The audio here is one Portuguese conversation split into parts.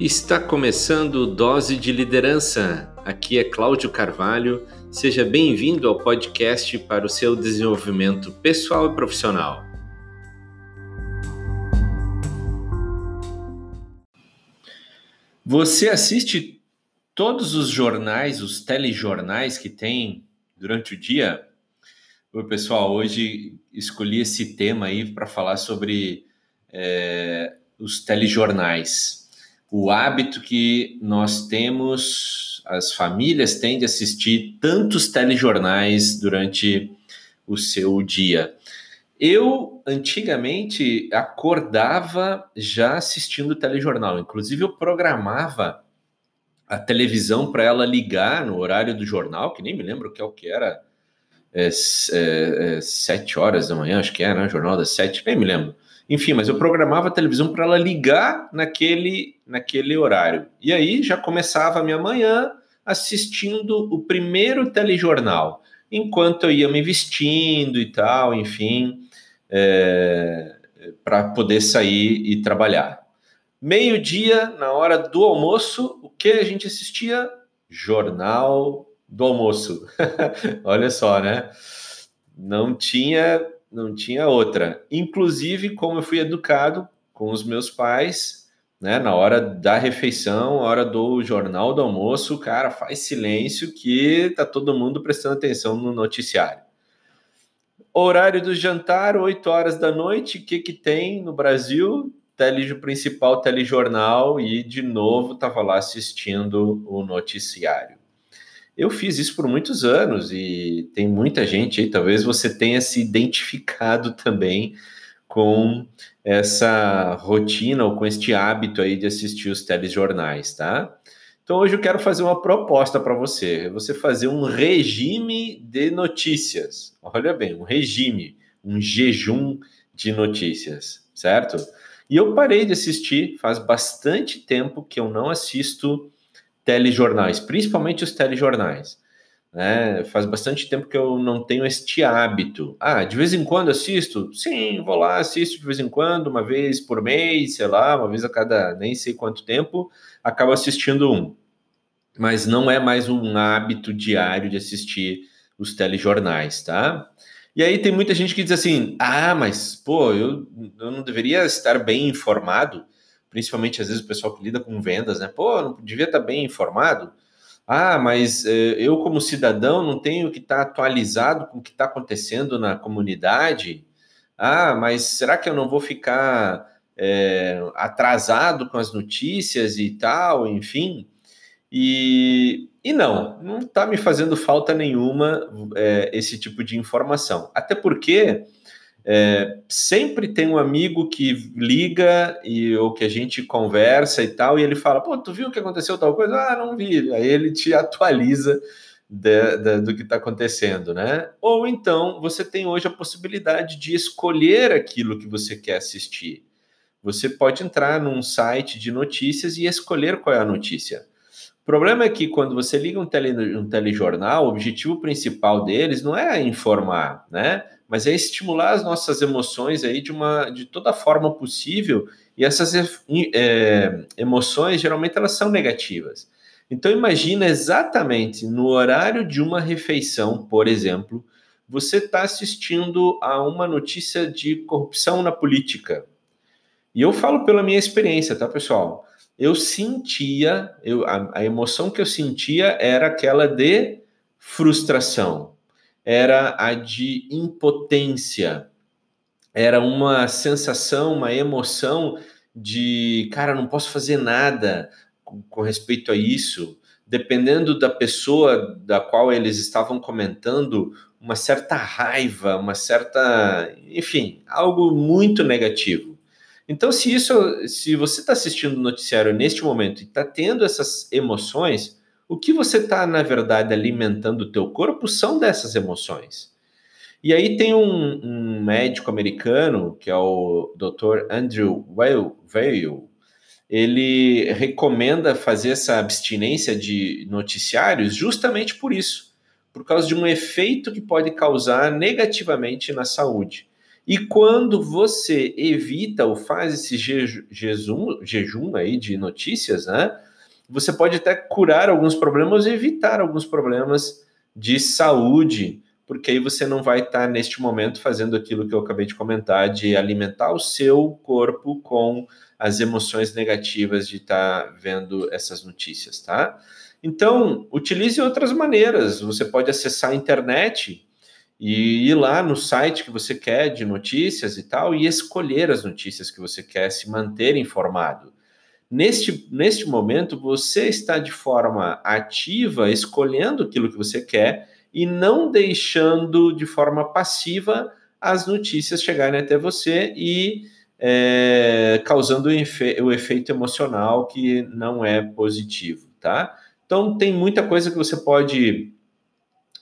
Está começando Dose de Liderança. Aqui é Cláudio Carvalho. Seja bem-vindo ao podcast para o seu desenvolvimento pessoal e profissional. Você assiste todos os jornais, os telejornais que tem durante o dia? Oi, pessoal, hoje escolhi esse tema aí para falar sobre é, os telejornais o hábito que nós temos, as famílias têm de assistir tantos telejornais durante o seu dia. Eu, antigamente, acordava já assistindo telejornal. Inclusive, eu programava a televisão para ela ligar no horário do jornal, que nem me lembro que é o que era, é, é, é, sete horas da manhã, acho que era, né? Jornal das sete, nem me lembro. Enfim, mas eu programava a televisão para ela ligar naquele, naquele horário. E aí já começava a minha manhã assistindo o primeiro telejornal, enquanto eu ia me vestindo e tal, enfim, é, para poder sair e trabalhar. Meio-dia, na hora do almoço, o que a gente assistia? Jornal do almoço. Olha só, né? Não tinha não tinha outra. Inclusive, como eu fui educado com os meus pais, né, na hora da refeição, hora do jornal do almoço, cara, faz silêncio que tá todo mundo prestando atenção no noticiário. Horário do jantar, 8 horas da noite, o que que tem no Brasil? Tele, principal telejornal e de novo estava lá assistindo o noticiário. Eu fiz isso por muitos anos e tem muita gente aí, talvez você tenha se identificado também com essa rotina ou com este hábito aí de assistir os telejornais, tá? Então hoje eu quero fazer uma proposta para você, você fazer um regime de notícias. Olha bem, um regime, um jejum de notícias, certo? E eu parei de assistir, faz bastante tempo que eu não assisto telejornais, principalmente os telejornais. Né? Faz bastante tempo que eu não tenho este hábito. Ah, de vez em quando assisto? Sim, vou lá, assisto de vez em quando, uma vez por mês, sei lá, uma vez a cada nem sei quanto tempo, acabo assistindo um. Mas não é mais um hábito diário de assistir os telejornais, tá? E aí tem muita gente que diz assim: ah, mas pô, eu, eu não deveria estar bem informado principalmente às vezes o pessoal que lida com vendas, né? Pô, não devia estar bem informado. Ah, mas eh, eu, como cidadão, não tenho que estar atualizado com o que está acontecendo na comunidade. Ah, mas será que eu não vou ficar eh, atrasado com as notícias e tal, enfim? E, e não, não está me fazendo falta nenhuma eh, esse tipo de informação. Até porque é, sempre tem um amigo que liga e ou que a gente conversa e tal, e ele fala: pô, tu viu o que aconteceu tal coisa? Ah, não vi. Aí ele te atualiza de, de, do que está acontecendo, né? Ou então você tem hoje a possibilidade de escolher aquilo que você quer assistir. Você pode entrar num site de notícias e escolher qual é a notícia. O problema é que quando você liga um, tele, um telejornal, o objetivo principal deles não é informar, né? Mas é estimular as nossas emoções aí de uma de toda forma possível e essas é, emoções geralmente elas são negativas. Então imagina exatamente no horário de uma refeição, por exemplo, você está assistindo a uma notícia de corrupção na política. E eu falo pela minha experiência, tá, pessoal? Eu sentia, eu, a, a emoção que eu sentia era aquela de frustração era a de impotência. Era uma sensação, uma emoção de, cara, não posso fazer nada com, com respeito a isso. Dependendo da pessoa da qual eles estavam comentando, uma certa raiva, uma certa, enfim, algo muito negativo. Então, se isso, se você está assistindo o noticiário neste momento e está tendo essas emoções, o que você está, na verdade, alimentando o teu corpo são dessas emoções. E aí tem um, um médico americano, que é o Dr. Andrew Weil, ele recomenda fazer essa abstinência de noticiários justamente por isso, por causa de um efeito que pode causar negativamente na saúde. E quando você evita ou faz esse jejum, jejum aí de notícias, né? Você pode até curar alguns problemas e evitar alguns problemas de saúde, porque aí você não vai estar neste momento fazendo aquilo que eu acabei de comentar, de alimentar o seu corpo com as emoções negativas de estar vendo essas notícias, tá? Então, utilize outras maneiras. Você pode acessar a internet e ir lá no site que você quer de notícias e tal e escolher as notícias que você quer se manter informado. Neste, neste momento, você está de forma ativa escolhendo aquilo que você quer e não deixando de forma passiva as notícias chegarem até você e é, causando o, efe, o efeito emocional que não é positivo, tá? Então, tem muita coisa que você pode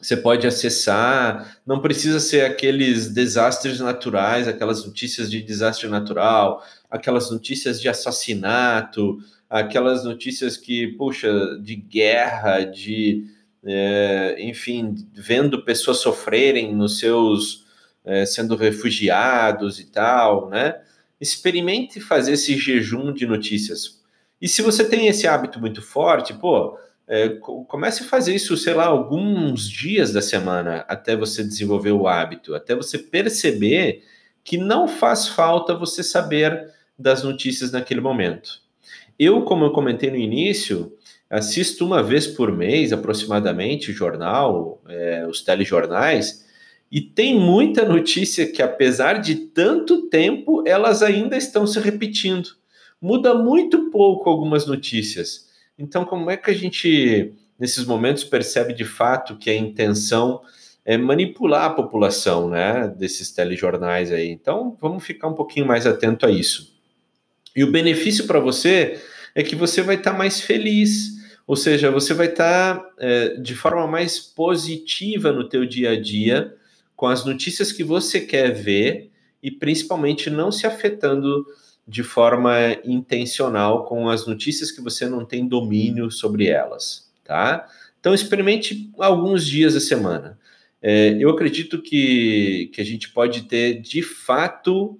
você pode acessar, não precisa ser aqueles desastres naturais, aquelas notícias de desastre natural, aquelas notícias de assassinato, aquelas notícias que, puxa, de guerra, de, é, enfim, vendo pessoas sofrerem nos seus, é, sendo refugiados e tal, né? Experimente fazer esse jejum de notícias. E se você tem esse hábito muito forte, pô, é, comece a fazer isso, sei lá, alguns dias da semana até você desenvolver o hábito, até você perceber que não faz falta você saber das notícias naquele momento. Eu, como eu comentei no início, assisto uma vez por mês aproximadamente o jornal, é, os telejornais, e tem muita notícia que, apesar de tanto tempo, elas ainda estão se repetindo. Muda muito pouco algumas notícias então, como é que a gente, nesses momentos, percebe de fato que a intenção é manipular a população, né, desses telejornais aí? Então, vamos ficar um pouquinho mais atento a isso. E o benefício para você é que você vai estar tá mais feliz, ou seja, você vai estar tá, é, de forma mais positiva no teu dia a dia, com as notícias que você quer ver e principalmente não se afetando de forma intencional com as notícias que você não tem domínio sobre elas, tá? Então experimente alguns dias a semana. É, eu acredito que, que a gente pode ter de fato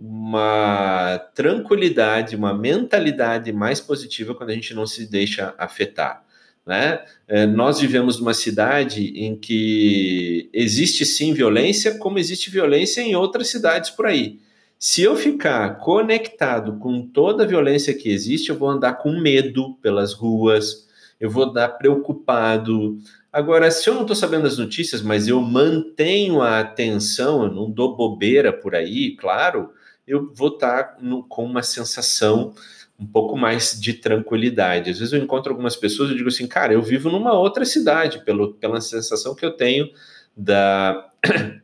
uma tranquilidade, uma mentalidade mais positiva quando a gente não se deixa afetar. Né? É, nós vivemos numa cidade em que existe sim violência, como existe violência em outras cidades por aí. Se eu ficar conectado com toda a violência que existe, eu vou andar com medo pelas ruas, eu vou andar preocupado. Agora, se eu não estou sabendo as notícias, mas eu mantenho a atenção, eu não dou bobeira por aí, claro, eu vou estar no, com uma sensação um pouco mais de tranquilidade. Às vezes eu encontro algumas pessoas e digo assim, cara, eu vivo numa outra cidade, pelo, pela sensação que eu tenho da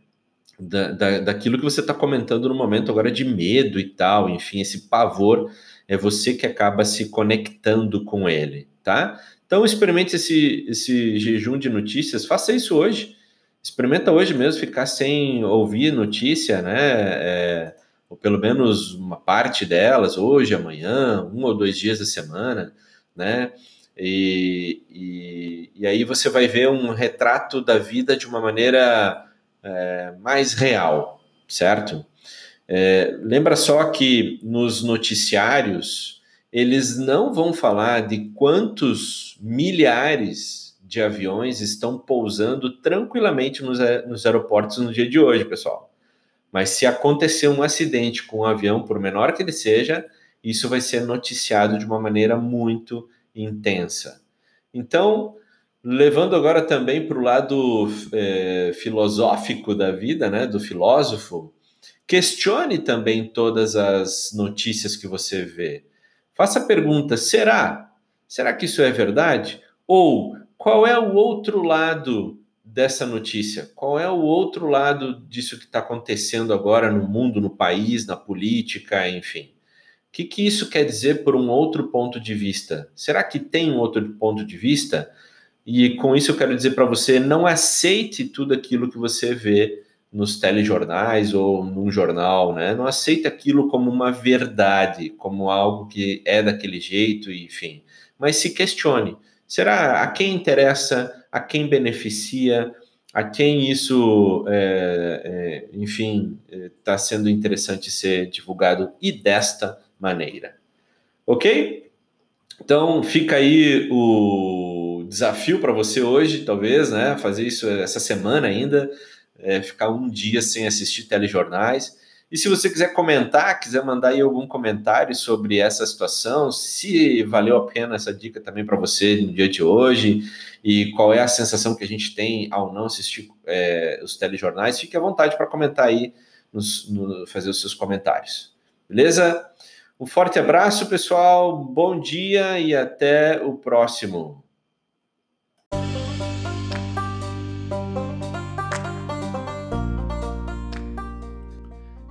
da, da, daquilo que você está comentando no momento agora de medo e tal, enfim, esse pavor, é você que acaba se conectando com ele, tá? Então experimente esse, esse jejum de notícias, faça isso hoje, experimenta hoje mesmo ficar sem ouvir notícia, né? É, ou pelo menos uma parte delas, hoje, amanhã, um ou dois dias da semana, né? E, e, e aí você vai ver um retrato da vida de uma maneira é, mais real, certo? É, lembra só que nos noticiários eles não vão falar de quantos milhares de aviões estão pousando tranquilamente nos, nos aeroportos no dia de hoje, pessoal. Mas se acontecer um acidente com um avião, por menor que ele seja, isso vai ser noticiado de uma maneira muito intensa. Então, Levando agora também para o lado é, filosófico da vida, né, do filósofo, questione também todas as notícias que você vê. Faça a pergunta: será? Será que isso é verdade? Ou qual é o outro lado dessa notícia? Qual é o outro lado disso que está acontecendo agora no mundo, no país, na política, enfim? O que, que isso quer dizer por um outro ponto de vista? Será que tem um outro ponto de vista? E com isso eu quero dizer para você, não aceite tudo aquilo que você vê nos telejornais ou num jornal, né? Não aceite aquilo como uma verdade, como algo que é daquele jeito, enfim. Mas se questione. Será a quem interessa, a quem beneficia, a quem isso, é, é, enfim, é, está sendo interessante ser divulgado e desta maneira. Ok? Então fica aí o desafio para você hoje, talvez, né? Fazer isso essa semana ainda, é, ficar um dia sem assistir telejornais. E se você quiser comentar, quiser mandar aí algum comentário sobre essa situação, se valeu a pena essa dica também para você no dia de hoje e qual é a sensação que a gente tem ao não assistir é, os telejornais, fique à vontade para comentar aí, nos, no, fazer os seus comentários. Beleza? Um forte abraço, pessoal. Bom dia e até o próximo.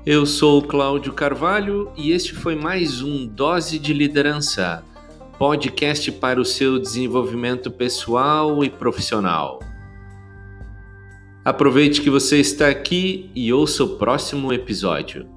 Eu sou Cláudio Carvalho e este foi mais um Dose de Liderança, podcast para o seu desenvolvimento pessoal e profissional. Aproveite que você está aqui e ouça o próximo episódio.